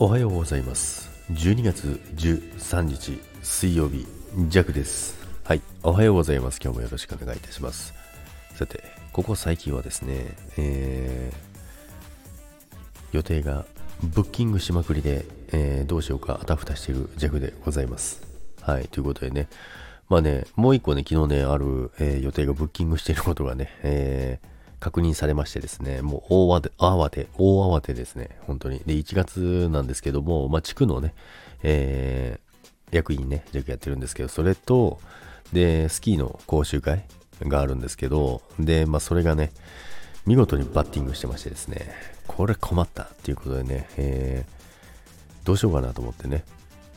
おはようございます。12月13日水曜日ジャクです。はい。おはようございます。今日もよろしくお願いいたします。さてここ最近はですね、えー、予定がブッキングしまくりで、えー、どうしようかあたふたしているジャクでございます。はいということでね。まあねもう一個ね昨日ねある、えー、予定がブッキングしていることがね、えー確認されましてですね、もう大慌て、慌て、大慌てですね、本当に。で、1月なんですけども、まあ、地区のね、えー、役員ね、弱やってるんですけど、それと、で、スキーの講習会があるんですけど、で、まあ、それがね、見事にバッティングしてましてですね、これ困ったっていうことでね、えー、どうしようかなと思ってね。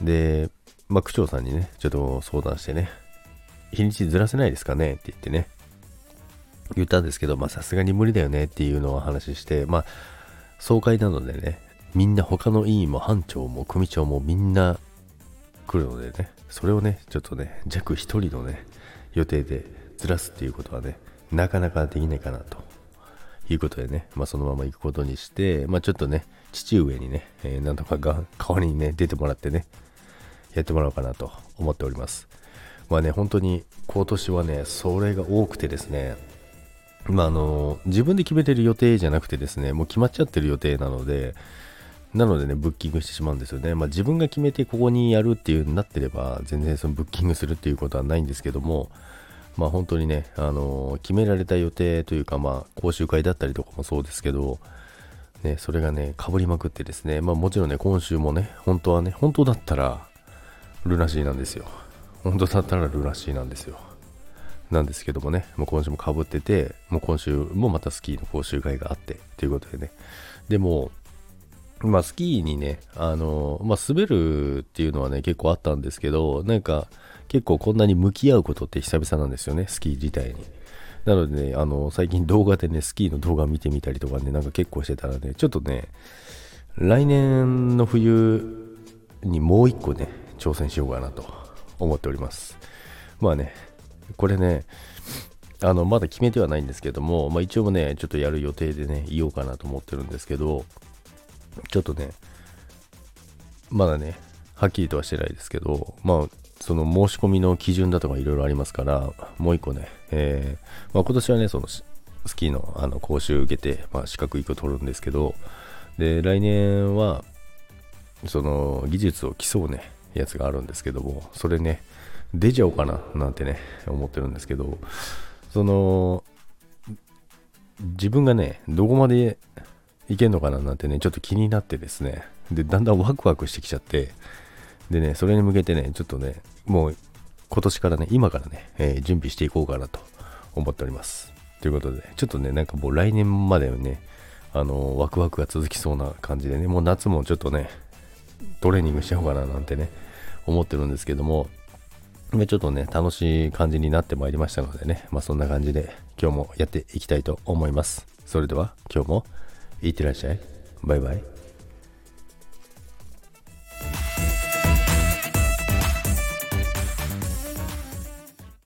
で、まあ、区長さんにね、ちょっと相談してね、日にちずらせないですかねって言ってね、言ったんですけど、まあさすがに無理だよねっていうのを話して、まあ総会なのでね、みんな他の委員も班長も組長もみんな来るのでね、それをね、ちょっとね、弱一人のね、予定でずらすっていうことはね、なかなかできないかなということでね、まあそのまま行くことにして、まあちょっとね、父上にね、えー、なんとかが代わりにね、出てもらってね、やってもらおうかなと思っております。まあね、本当に今年はね、それが多くてですね、まあ、あの自分で決めてる予定じゃなくてですねもう決まっちゃってる予定なのでなのでねブッキングしてしまうんですよね、まあ、自分が決めてここにやるっていうになってれば全然そのブッキングするっていうことはないんですけどもまあ本当にね、あの決められた予定というかまあ講習会だったりとかもそうですけどね、それがね、かぶりまくってですね、まあもちろんね、今週もね、本当はね、本当だったら、ルナシーなんですよ。本当だったらルナシーなんですよ。なんですけどもね、もう今週もかぶってて、もう今週もまたスキーの講習会があって、ということでね。でも、まあスキーにね、あの、まあ滑るっていうのはね、結構あったんですけど、なんか結構こんなに向き合うことって久々なんですよね、スキー自体に。なのでね、あの、最近動画でね、スキーの動画見てみたりとかね、なんか結構してたらね、ちょっとね、来年の冬にもう一個ね、挑戦しようかなと思っております。まあね、これね、あの、まだ決めてはないんですけども、まあ一応ね、ちょっとやる予定でね、言おうかなと思ってるんですけど、ちょっとね、まだね、はっきりとはしてないですけど、まあ、その申し込みの基準だとかいろいろありますから、もう一個ね、えー、まあ今年はね、そのスキーのあの講習受けて、まあ資格1個取るんですけど、で、来年は、その技術を競うね、やつがあるんですけども、それね、出ちゃおうかななんてね、思ってるんですけど、その、自分がね、どこまでいけんのかななんてね、ちょっと気になってですね、で、だんだんワクワクしてきちゃって、でね、それに向けてね、ちょっとね、もう今年からね、今からね、えー、準備していこうかなと思っております。ということで、ちょっとね、なんかもう来年までね、あの、ワクワクが続きそうな感じでね、もう夏もちょっとね、トレーニングしちゃおうかななんてね、思ってるんですけども、ちょっとね、楽しい感じになってまいりましたのでね、まあそんな感じで今日もやっていきたいと思います。それでは今日もいってらっしゃい。バイバイ。